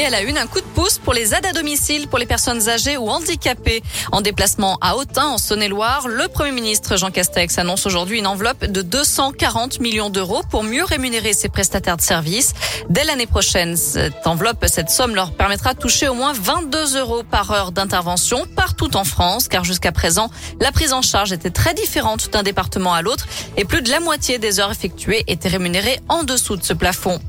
Et elle a une, un coup de pouce pour les aides à domicile pour les personnes âgées ou handicapées. En déplacement à Autun, en Saône-et-Loire, le Premier ministre Jean Castex annonce aujourd'hui une enveloppe de 240 millions d'euros pour mieux rémunérer ses prestataires de services. Dès l'année prochaine, cette enveloppe, cette somme leur permettra de toucher au moins 22 euros par heure d'intervention partout en France, car jusqu'à présent, la prise en charge était très différente d'un département à l'autre et plus de la moitié des heures effectuées étaient rémunérées en dessous de ce plafond.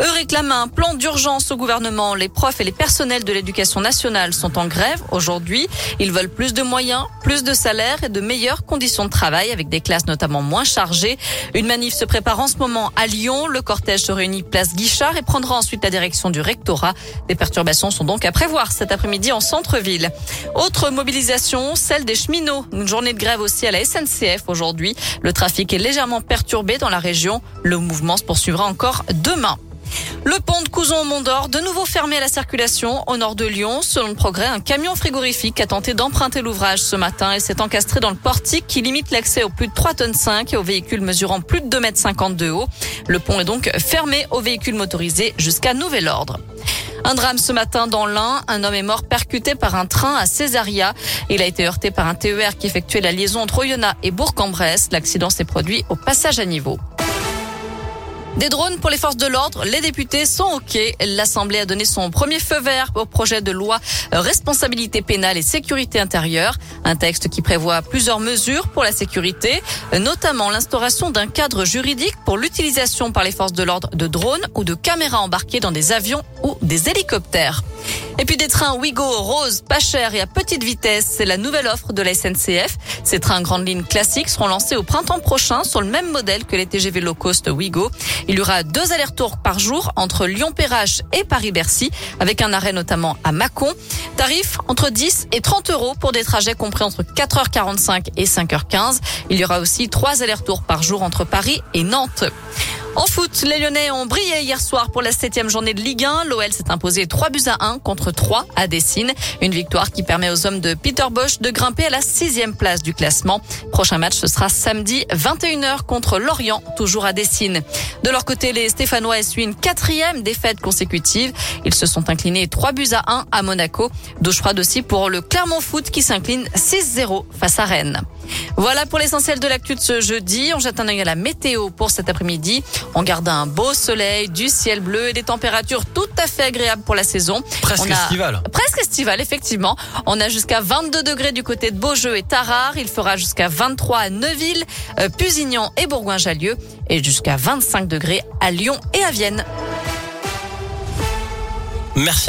Eux réclament un plan d'urgence au gouvernement. Les profs et les personnels de l'éducation nationale sont en grève aujourd'hui. Ils veulent plus de moyens, plus de salaires et de meilleures conditions de travail avec des classes notamment moins chargées. Une manif se prépare en ce moment à Lyon. Le cortège se réunit place Guichard et prendra ensuite la direction du rectorat. Des perturbations sont donc à prévoir cet après-midi en centre-ville. Autre mobilisation, celle des cheminots. Une journée de grève aussi à la SNCF aujourd'hui. Le trafic est légèrement perturbé dans la région. Le mouvement se poursuivra encore demain. Le pont de Couzon au Mont d'Or, de nouveau fermé à la circulation au nord de Lyon. Selon le progrès, un camion frigorifique a tenté d'emprunter l'ouvrage ce matin et s'est encastré dans le portique qui limite l'accès aux plus de 3 tonnes 5 et aux véhicules mesurant plus de 2 mètres 50 de haut. Le pont est donc fermé aux véhicules motorisés jusqu'à nouvel ordre. Un drame ce matin dans l'Ain. Un homme est mort percuté par un train à Césaria. Il a été heurté par un TER qui effectuait la liaison entre Oyonnax et Bourg-en-Bresse. L'accident s'est produit au passage à niveau. Des drones pour les forces de l'ordre, les députés sont OK. L'Assemblée a donné son premier feu vert au projet de loi responsabilité pénale et sécurité intérieure, un texte qui prévoit plusieurs mesures pour la sécurité, notamment l'instauration d'un cadre juridique pour l'utilisation par les forces de l'ordre de drones ou de caméras embarquées dans des avions ou des hélicoptères. Et puis des trains Ouigo rose, pas cher et à petite vitesse, c'est la nouvelle offre de la SNCF. Ces trains grande ligne classiques seront lancés au printemps prochain sur le même modèle que les TGV low cost Ouigo. Il y aura deux allers-retours par jour entre Lyon-Perrache et Paris-Bercy, avec un arrêt notamment à Mâcon. Tarif entre 10 et 30 euros pour des trajets compris entre 4h45 et 5h15. Il y aura aussi trois allers-retours par jour entre Paris et Nantes. En foot, les Lyonnais ont brillé hier soir pour la septième journée de Ligue 1. L'OL s'est imposé 3 buts à 1 contre 3 à Dessine. Une victoire qui permet aux hommes de Peter Bosch de grimper à la sixième place du classement. Prochain match, ce sera samedi 21h contre Lorient, toujours à Dessine. De leur côté, les Stéphanois essuient une quatrième défaite consécutive. Ils se sont inclinés 3 buts à 1 à Monaco. Douche froide aussi pour le Clermont Foot qui s'incline 6-0 face à Rennes. Voilà pour l'essentiel de l'actu de ce jeudi. On jette un œil à la météo pour cet après-midi. On garde un beau soleil, du ciel bleu et des températures tout à fait agréables pour la saison. Presque a- estival. Presque estival, effectivement. On a jusqu'à 22 degrés du côté de Beaujeu et Tarare. Il fera jusqu'à 23 à Neuville, euh, Pusignan et Bourgoin-Jallieu. Et jusqu'à 25 degrés à Lyon et à Vienne. Merci.